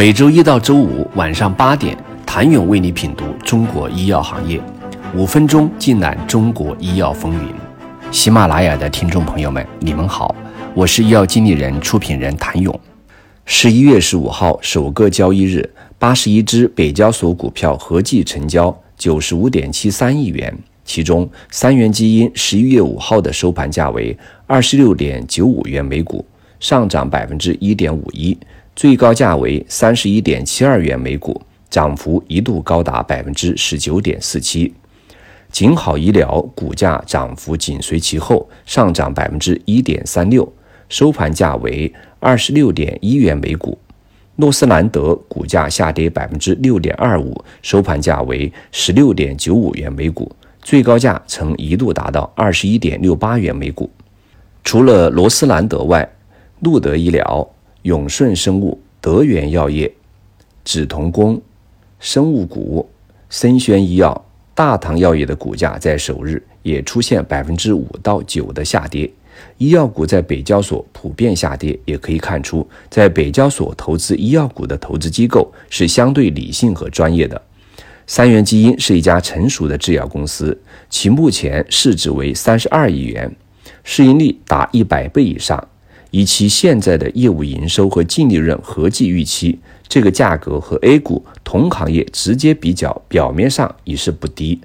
每周一到周五晚上八点，谭勇为你品读中国医药行业，五分钟尽览中国医药风云。喜马拉雅的听众朋友们，你们好，我是医药经理人、出品人谭勇。十一月十五号首个交易日，八十一只北交所股票合计成交九十五点七三亿元，其中三元基因十一月五号的收盘价为二十六点九五元每股，上涨百分之一点五一。最高价为三十一点七二元每股，涨幅一度高达百分之十九点四七。景好医疗股价涨幅紧随其后，上涨百分之一点三六，收盘价为二十六点一元每股。诺斯兰德股价下跌百分之六点二五，收盘价为十六点九五元每股，最高价曾一度达到二十一点六八元每股。除了罗斯兰德外，路德医疗。永顺生物、德源药业、紫铜工、生物股、森轩医药、大唐药业的股价在首日也出现百分之五到九的下跌。医药股在北交所普遍下跌，也可以看出，在北交所投资医药股的投资机构是相对理性和专业的。三元基因是一家成熟的制药公司，其目前市值为三十二亿元，市盈率达一百倍以上。以其现在的业务营收和净利润合计预期，这个价格和 A 股同行业直接比较，表面上已是不低，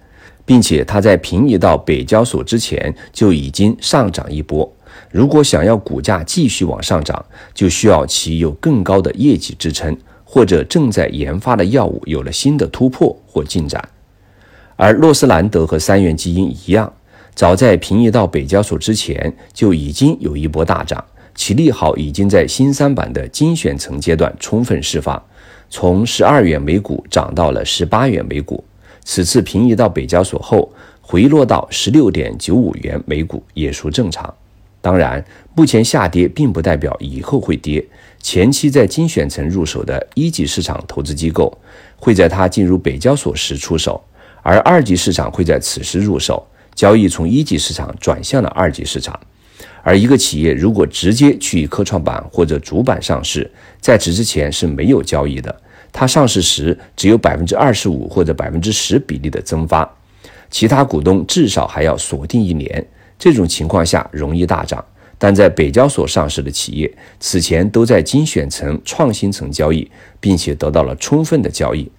并且它在平移到北交所之前就已经上涨一波。如果想要股价继续往上涨，就需要其有更高的业绩支撑，或者正在研发的药物有了新的突破或进展。而洛斯兰德和三元基因一样，早在平移到北交所之前就已经有一波大涨。其利好已经在新三板的精选层阶段充分释放，从十二元每股涨到了十八元每股。此次平移到北交所后，回落到十六点九五元每股也属正常。当然，目前下跌并不代表以后会跌。前期在精选层入手的一级市场投资机构，会在它进入北交所时出手，而二级市场会在此时入手，交易从一级市场转向了二级市场。而一个企业如果直接去科创板或者主板上市，在此之前是没有交易的。它上市时只有百分之二十五或者百分之十比例的增发，其他股东至少还要锁定一年。这种情况下容易大涨。但在北交所上市的企业，此前都在精选层、创新层交易，并且得到了充分的交易。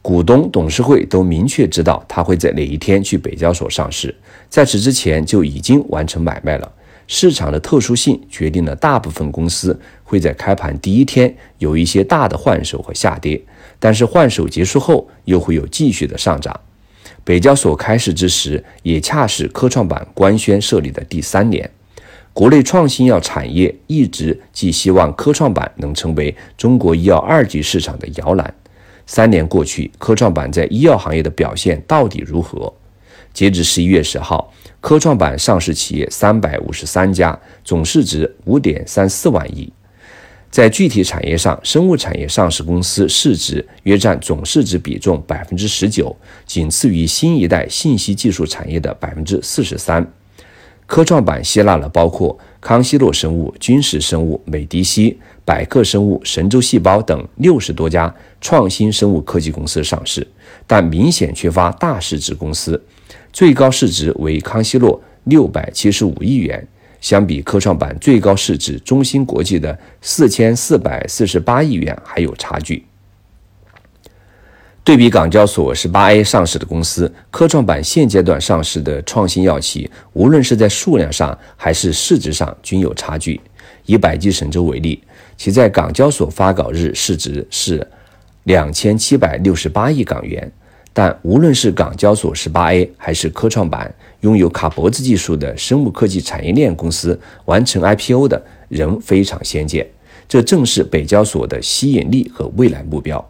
股东、董事会都明确知道他会在哪一天去北交所上市，在此之前就已经完成买卖了。市场的特殊性决定了大部分公司会在开盘第一天有一些大的换手和下跌，但是换手结束后又会有继续的上涨。北交所开市之时，也恰是科创板官宣设立的第三年，国内创新药产业一直寄希望科创板能成为中国医药二级市场的摇篮。三年过去，科创板在医药行业的表现到底如何？截至十一月十号。科创板上市企业三百五十三家，总市值五点三四万亿。在具体产业上，生物产业上市公司市值约占总市值比重百分之十九，仅次于新一代信息技术产业的百分之四十三。科创板吸纳了包括康希诺生物、君实生物、美迪西、百克生物、神州细胞等六十多家创新生物科技公司上市，但明显缺乏大市值公司。最高市值为康希诺六百七十五亿元，相比科创板最高市值中芯国际的四千四百四十八亿元还有差距。对比港交所十八 A 上市的公司，科创板现阶段上市的创新药企，无论是在数量上还是市值上均有差距。以百济神州为例，其在港交所发稿日市值是两千七百六十八亿港元。但无论是港交所十八 A 还是科创板，拥有卡脖子技术的生物科技产业链公司完成 IPO 的仍非常鲜见。这正是北交所的吸引力和未来目标。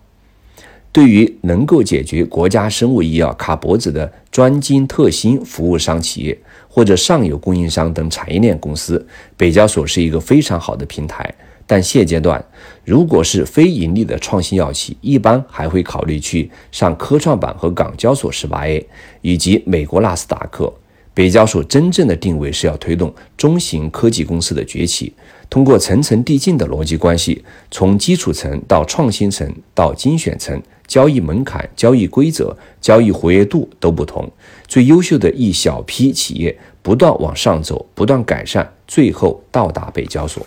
对于能够解决国家生物医药卡脖子的专精特新服务商企业或者上游供应商等产业链公司，北交所是一个非常好的平台。但现阶段，如果是非盈利的创新药企，一般还会考虑去上科创板和港交所十八 A，以及美国纳斯达克。北交所真正的定位是要推动中型科技公司的崛起，通过层层递进的逻辑关系，从基础层到创新层到精选层，交易门槛、交易规则、交易活跃度都不同，最优秀的一小批企业不断往上走，不断改善，最后到达北交所。